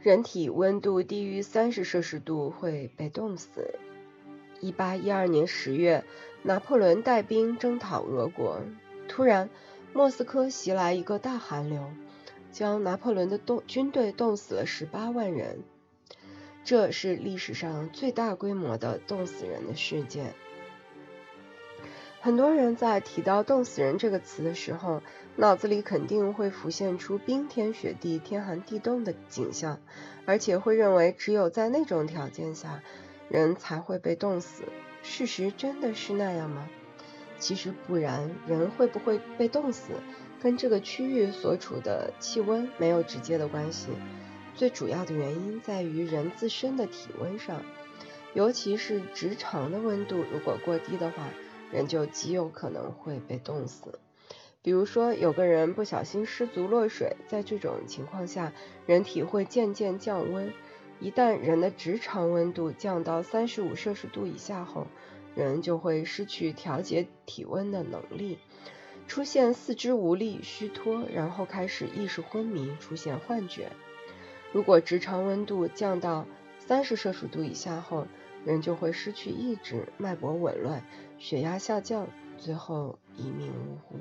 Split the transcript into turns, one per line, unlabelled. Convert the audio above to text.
人体温度低于三十摄氏度会被冻死。一八一二年十月，拿破仑带兵征讨俄国，突然莫斯科袭来一个大寒流，将拿破仑的冻军队冻死了十八万人。这是历史上最大规模的冻死人的事件。很多人在提到“冻死人”这个词的时候，脑子里肯定会浮现出冰天雪地、天寒地冻的景象，而且会认为只有在那种条件下，人才会被冻死。事实真的是那样吗？其实不然，人会不会被冻死，跟这个区域所处的气温没有直接的关系。最主要的原因在于人自身的体温上，尤其是直肠的温度如果过低的话。人就极有可能会被冻死。比如说，有个人不小心失足落水，在这种情况下，人体会渐渐降温。一旦人的直肠温度降到三十五摄氏度以下后，人就会失去调节体温的能力，出现四肢无力、虚脱，然后开始意识昏迷，出现幻觉。如果直肠温度降到三十摄氏度以下后，人就会失去意志，脉搏紊乱。血压下降，最后一命呜呼。